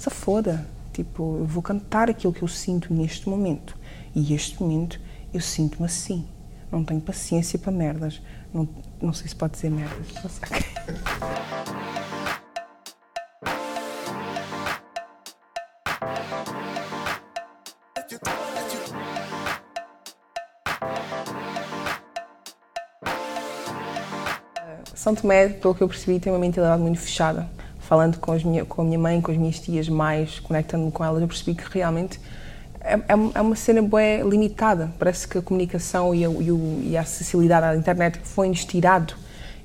se foda. Tipo, eu vou cantar aquilo que eu sinto neste momento. E este momento eu sinto-me assim. Não tenho paciência para merdas. Não, não sei se pode dizer merdas. São Tomé, pelo que eu percebi, tem uma mentalidade muito fechada. Falando com, minha, com a minha mãe, com as minhas tias mais, conectando-me com elas, eu percebi que realmente é, é, é uma cena bem limitada. Parece que a comunicação e a, e, o, e a acessibilidade à internet foi-nos tirado.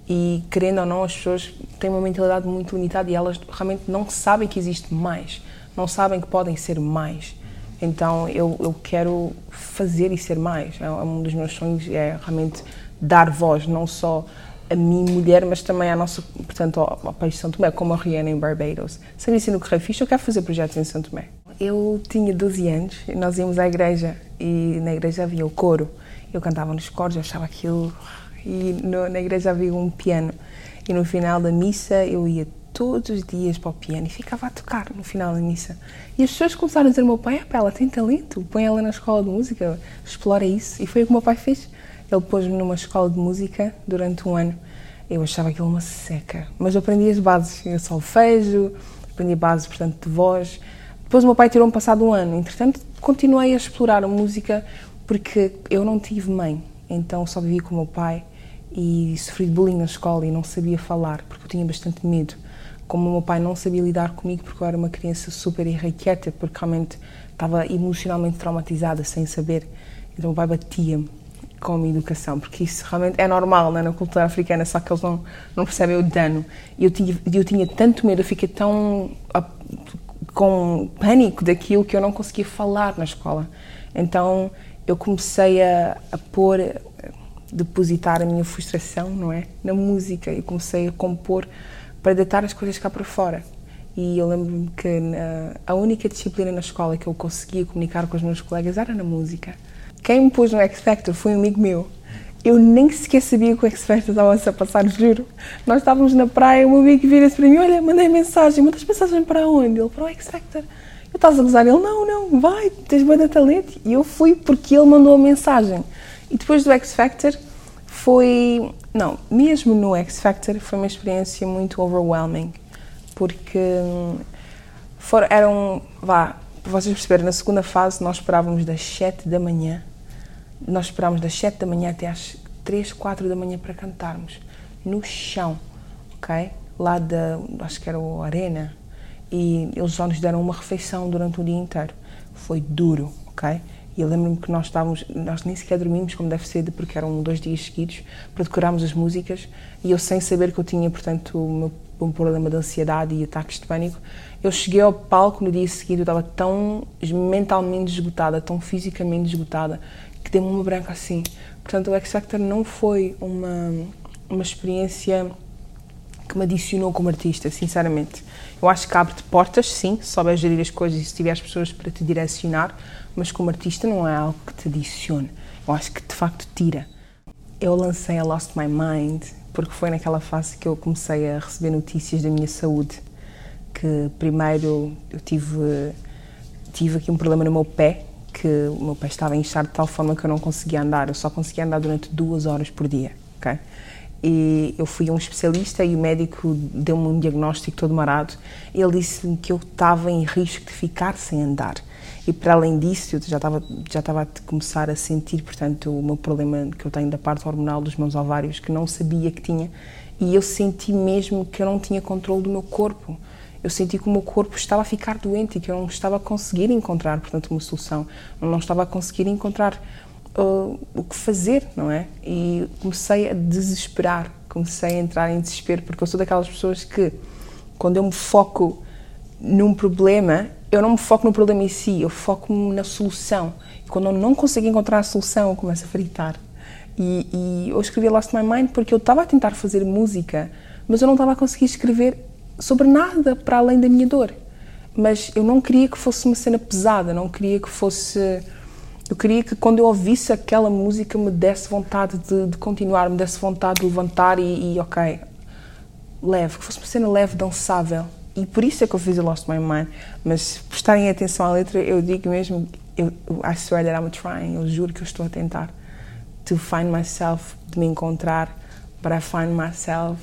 E, querendo ou não, as pessoas têm uma mentalidade muito limitada e elas realmente não sabem que existe mais. Não sabem que podem ser mais. Então, eu, eu quero fazer e ser mais. É um dos meus sonhos, é realmente dar voz, não só a mim, mulher, mas também à nossa, portanto, ao, ao país de São Tomé, como a Rihanna em Barbados. Sendo isso no Correio Fixe, eu quero fazer projetos em São Tomé. Eu tinha 12 anos, e nós íamos à igreja e na igreja havia o coro. Eu cantava nos coros, eu achava aquilo. E no, na igreja havia um piano. E no final da missa eu ia todos os dias para o piano e ficava a tocar no final da missa. E as pessoas começaram a dizer ao meu pai: ela tem talento, põe ela na escola de música, explora isso. E foi o que o meu pai fez. Ele pôs-me numa escola de música durante um ano. Eu achava aquilo uma seca, mas eu aprendi as bases, eu solfejo, aprendi bases, portanto, de voz. Depois o meu pai tirou-me passado um ano. Entretanto, continuei a explorar a música porque eu não tive mãe, então só vivia com o meu pai e sofri bullying na escola e não sabia falar porque eu tinha bastante medo. Como o meu pai não sabia lidar comigo porque eu era uma criança super irrequieta, porque realmente estava emocionalmente traumatizada sem saber, então o meu pai batia-me com a educação, porque isso realmente é normal né, na cultura africana, só que eles não, não percebem o dano. E eu tinha, eu tinha tanto medo, eu fiquei tão a, com pânico daquilo que eu não conseguia falar na escola. Então eu comecei a, a pôr, a depositar a minha frustração, não é, na música e comecei a compor para deitar as coisas cá para fora. E eu lembro-me que na, a única disciplina na escola que eu conseguia comunicar com os meus colegas era na música. Quem me pôs no X Factor foi um amigo meu. Eu nem sequer sabia que o X Factor estava a passar, juro. Nós estávamos na praia, o meu amigo vira-se para mim: Olha, mandei mensagem, mandas mensagem para onde? Ele, para o X Factor. Eu estava a gozar, ele: Não, não, vai, tens boa de talento. E eu fui porque ele mandou a mensagem. E depois do X Factor foi. Não, mesmo no X Factor foi uma experiência muito overwhelming. Porque hum, foram, eram. Vá, vocês perceberem, na segunda fase nós esperávamos das 7 da manhã nós esperámos das 7 da manhã até às 3, 4 da manhã para cantarmos no chão, ok? Lá da, acho que era o Arena, e eles só nos deram uma refeição durante o dia inteiro. Foi duro, ok? E eu lembro-me que nós estávamos, nós nem sequer dormimos como deve ser, porque eram dois dias seguidos, para decorarmos as músicas, e eu sem saber que eu tinha, portanto, meu, um problema de ansiedade e ataques de pânico, eu cheguei ao palco no dia seguinte, eu estava tão mentalmente esgotada, tão fisicamente esgotada, que deu-me uma branca assim. Portanto, o X Factor não foi uma, uma experiência que me adicionou como artista, sinceramente. Eu acho que abre-te portas, sim, se souberes gerir as coisas e se tiveres pessoas para te direcionar, mas como artista não é algo que te adicione. Eu acho que de facto tira. Eu lancei a Lost My Mind porque foi naquela fase que eu comecei a receber notícias da minha saúde. Que primeiro eu tive, tive aqui um problema no meu pé, que o meu pé estava inchado de tal forma que eu não conseguia andar, eu só conseguia andar durante duas horas por dia, ok? E eu fui a um especialista e o médico deu-me um diagnóstico todo marado. Ele disse-me que eu estava em risco de ficar sem andar. E para além disso, eu já estava, já estava a começar a sentir, portanto, o meu problema que eu tenho da parte hormonal dos meus ovários, que não sabia que tinha. E eu senti mesmo que eu não tinha controle do meu corpo eu senti que o meu corpo estava a ficar doente e que eu não estava a conseguir encontrar, portanto, uma solução. Eu não estava a conseguir encontrar uh, o que fazer, não é? E comecei a desesperar, comecei a entrar em desespero, porque eu sou daquelas pessoas que, quando eu me foco num problema, eu não me foco no problema em si, eu foco-me na solução. E quando eu não consigo encontrar a solução, eu começo a fritar. E, e eu escrevi Lost My Mind porque eu estava a tentar fazer música, mas eu não estava a conseguir escrever sobre nada para além da minha dor. Mas eu não queria que fosse uma cena pesada, não queria que fosse. Eu queria que quando eu ouvisse aquela música me desse vontade de, de continuar, me desse vontade de levantar e, e, ok, leve, que fosse uma cena leve, dançável. E por isso é que eu fiz o Lost My Mind. Mas prestarem atenção à letra, eu digo mesmo, eu, I swear that I'm trying, eu juro que eu estou a tentar. To find myself, de me encontrar, I find myself,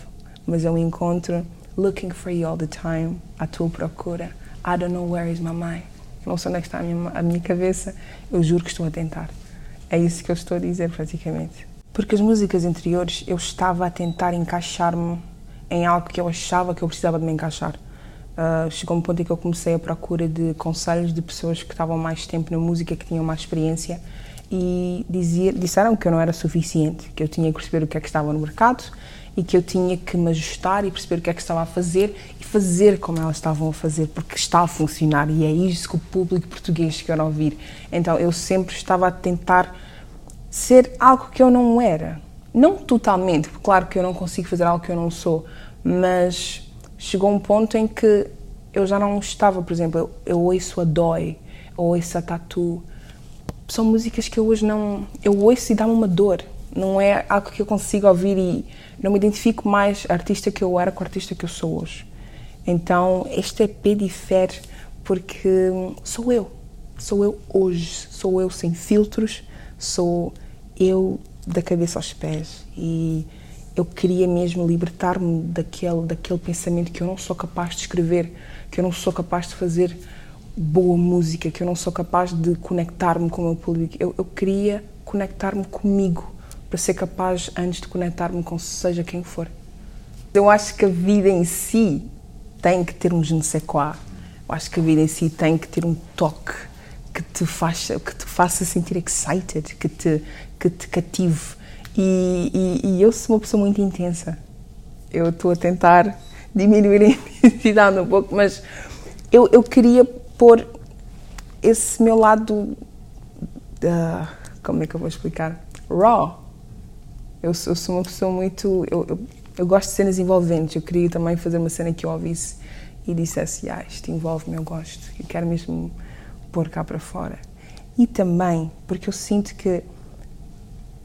mas eu me encontro looking for you all the time, à tua procura. I don't know where is my mind. Não sei onde é que está a minha, a minha cabeça, eu juro que estou a tentar. É isso que eu estou a dizer, praticamente. Porque as músicas anteriores eu estava a tentar encaixar-me em algo que eu achava que eu precisava de me encaixar. Uh, chegou um ponto em que eu comecei a procura de conselhos de pessoas que estavam mais tempo na música, que tinham mais experiência e dizia, disseram que eu não era suficiente, que eu tinha que perceber o que é que estava no mercado e que eu tinha que me ajustar e perceber o que é que estava a fazer e fazer como elas estavam a fazer, porque está a funcionar e é isso que o público português quer ouvir. Então eu sempre estava a tentar ser algo que eu não era. Não totalmente, porque claro que eu não consigo fazer algo que eu não sou, mas chegou um ponto em que eu já não estava, por exemplo, eu, eu ouço a Dói, eu ouço a Tatu. São músicas que eu hoje não. Eu ouço e dá-me uma dor. Não é algo que eu consigo ouvir e não me identifico mais artista que eu era com artista que eu sou hoje. Então, este EP difere porque sou eu. Sou eu hoje. Sou eu sem filtros. Sou eu da cabeça aos pés. E eu queria mesmo libertar-me daquele, daquele pensamento que eu não sou capaz de escrever, que eu não sou capaz de fazer boa música, que eu não sou capaz de conectar-me com o meu público. Eu, eu queria conectar-me comigo para ser capaz antes de conectar-me com seja quem for. Eu acho que a vida em si tem que ter um je ne sais quoi. Eu acho que a vida em si tem que ter um toque que te faça, que te faça sentir excited, que te, que te cative e, e, e eu sou uma pessoa muito intensa. Eu estou a tentar diminuir a intensidade um pouco, mas eu, eu queria pôr esse meu lado. Uh, como é que eu vou explicar? Raw. Eu, eu sou uma pessoa muito. Eu, eu, eu, gosto de cenas envolventes. Eu queria também fazer uma cena que eu ouvisse e dissesse: ah, isto envolve-me, eu gosto. Eu quero mesmo pôr cá para fora. E também porque eu sinto que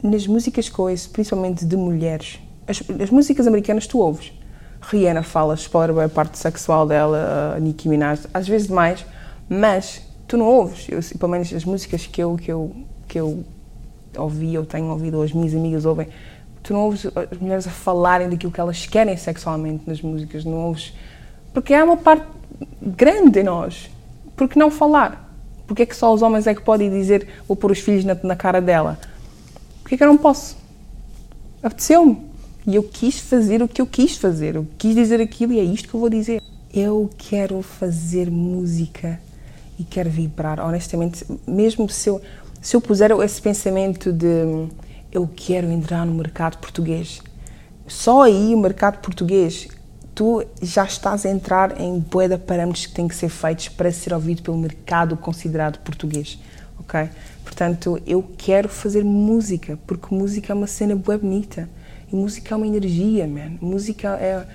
nas músicas que ouço, principalmente de mulheres, as, as músicas americanas tu ouves. Rihanna fala, explora a parte sexual dela, a Nicki Minaj, às vezes demais, mas tu não ouves. Eu, pelo menos as músicas que eu, que eu, que eu ouvi, ou tenho ouvido, ou as minhas amigas ouvem, tu não ouves as mulheres a falarem daquilo que elas querem sexualmente nas músicas, não ouves. Porque há uma parte grande em nós. Por que não falar? Porque é que só os homens é que podem dizer vou pôr os filhos na, na cara dela? Por que eu não posso? Apeteceu-me. E eu quis fazer o que eu quis fazer. Eu quis dizer aquilo e é isto que eu vou dizer. Eu quero fazer música e quero vibrar. Honestamente, mesmo se eu, se eu puser esse pensamento de eu quero entrar no mercado português, só aí o mercado português, tu já estás a entrar em boeda parâmetros que têm que ser feitos para ser ouvido pelo mercado considerado português ok? Portanto, eu quero fazer música, porque música é uma cena boa bonita. E música é uma energia, man. Música é...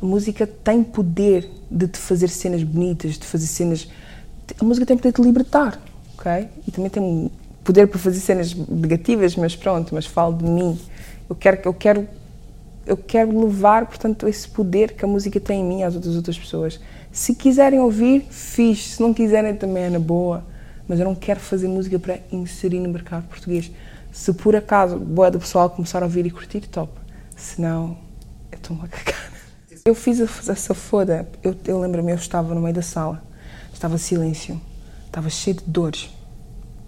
Música tem poder de te fazer cenas bonitas, de fazer cenas... A música tem poder de libertar, ok? E também tem poder para fazer cenas negativas, mas pronto, mas falo de mim. Eu quero, eu quero, eu quero levar, portanto, esse poder que a música tem em mim às outras outras pessoas. Se quiserem ouvir, fixe. Se não quiserem, também é na boa mas eu não quero fazer música para inserir no mercado português. Se por acaso boa do pessoal começar a ouvir e curtir, top. Se não, eu estou-me a cagar. Eu fiz essa foda, eu, eu lembro-me, eu estava no meio da sala, estava silêncio, estava cheio de dores.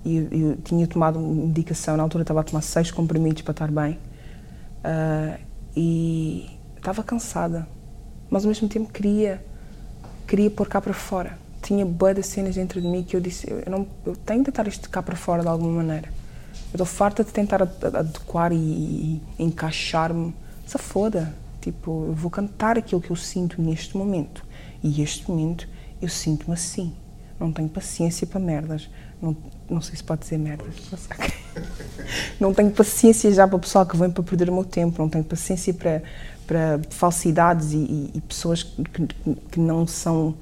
E eu, eu, tinha tomado medicação, na altura estava a tomar seis comprimidos para estar bem. Uh, e estava cansada, mas ao mesmo tempo queria, queria pôr cá para fora tinha boas de cenas dentro de mim que eu disse, eu, não, eu tenho que tentar isto cá para fora de alguma maneira. Eu estou farta de tentar adequar e, e encaixar-me. Se foda. Tipo, eu vou cantar aquilo que eu sinto neste momento. E este momento eu sinto-me assim. Não tenho paciência para merdas. Não, não sei se pode dizer merdas. Não tenho paciência já para o pessoal que vem para perder o meu tempo. Não tenho paciência para, para falsidades e, e, e pessoas que, que, não são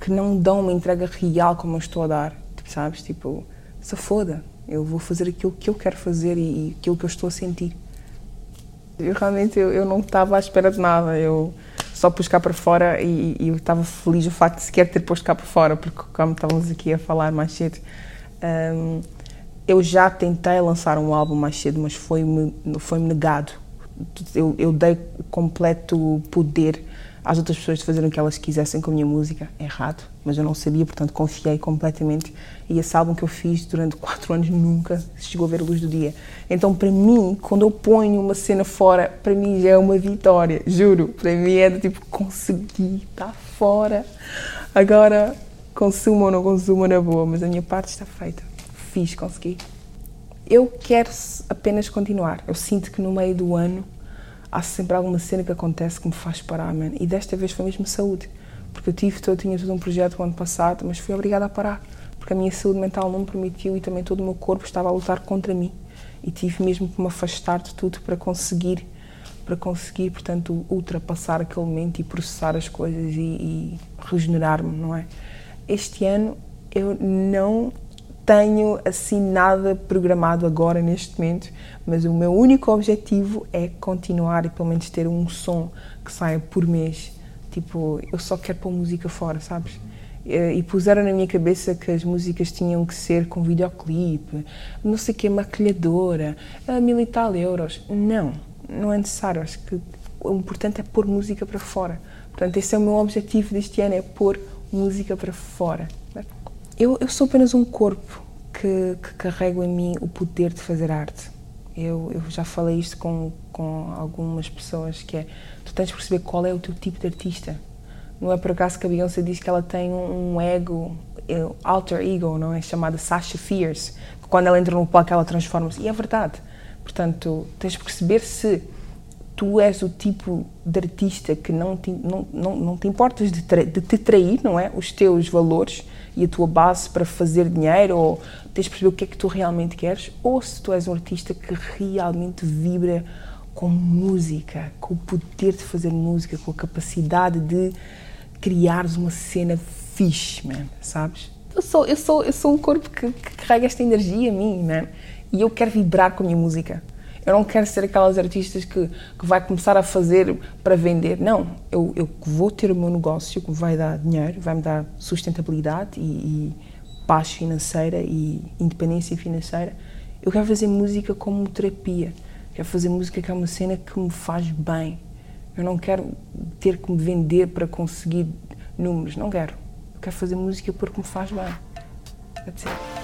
que não dão uma entrega real como eu estou a dar, tipo, sabes? Tipo, se foda, eu vou fazer aquilo que eu quero fazer e, e aquilo que eu estou a sentir. Eu realmente eu, eu não estava à espera de nada, eu só pus cá para fora e, e eu estava feliz o facto de sequer ter posto cá para fora, porque como estávamos aqui a falar mais cedo, um, eu já tentei lançar um álbum mais cedo, mas foi-me foi negado. Eu, eu dei completo poder às outras pessoas de fazerem o que elas quisessem com a minha música. É errado, mas eu não sabia, portanto confiei completamente. E esse álbum que eu fiz durante quatro anos nunca chegou a ver a luz do dia. Então, para mim, quando eu ponho uma cena fora, para mim já é uma vitória, juro. Para mim é do tipo, consegui, está fora. Agora, consuma ou não consuma na boa, mas a minha parte está feita. Fiz, consegui. Eu quero apenas continuar. Eu sinto que no meio do ano há sempre alguma cena que acontece que me faz parar, man. E desta vez foi mesmo saúde. Porque eu tive, eu tinha todo um projeto o ano passado, mas fui obrigada a parar. Porque a minha saúde mental não me permitiu e também todo o meu corpo estava a lutar contra mim. E tive mesmo que me afastar de tudo para conseguir, para conseguir, portanto, ultrapassar aquele momento e processar as coisas e, e regenerar-me, não é? Este ano eu não tenho assim nada programado agora neste momento, mas o meu único objetivo é continuar e pelo menos ter um som que saia por mês. Tipo, eu só quero pôr música fora, sabes? E puseram na minha cabeça que as músicas tinham que ser com videoclipe, não sei o que, maquilhadora, mil e tal euros. Não, não é necessário. Acho que o importante é pôr música para fora. Portanto, esse é o meu objetivo deste ano, é pôr música para fora. Eu, eu sou apenas um corpo que, que, carrego em mim o poder de fazer arte. Eu, eu já falei isto com, com algumas pessoas, que é, tu tens de perceber qual é o teu tipo de artista. Não é por acaso que a Beyoncé diz que ela tem um ego, eh, alter ego, não é? Chamada Sasha Fierce, que quando ela entra no palco ela transforma-se. E é verdade. Portanto, tens de perceber se tu és o tipo de artista que não te, não, não, não te importas de, de te trair, não é? Os teus valores e a tua base para fazer dinheiro, ou tens de perceber o que é que tu realmente queres, ou se tu és um artista que realmente vibra com música, com o poder de fazer música, com a capacidade de criares uma cena fixe, man, sabes? Eu sou, eu sou, eu sou um corpo que, que carrega esta energia a mim, man, e eu quero vibrar com a minha música. Eu não quero ser aquelas artistas que, que vai começar a fazer para vender. Não, eu, eu vou ter o meu negócio que vai dar dinheiro, vai me dar sustentabilidade e, e paz financeira e independência financeira. Eu quero fazer música como terapia. Quero fazer música que é uma cena que me faz bem. Eu não quero ter que me vender para conseguir números. Não quero. Eu quero fazer música porque me faz bem. That's it.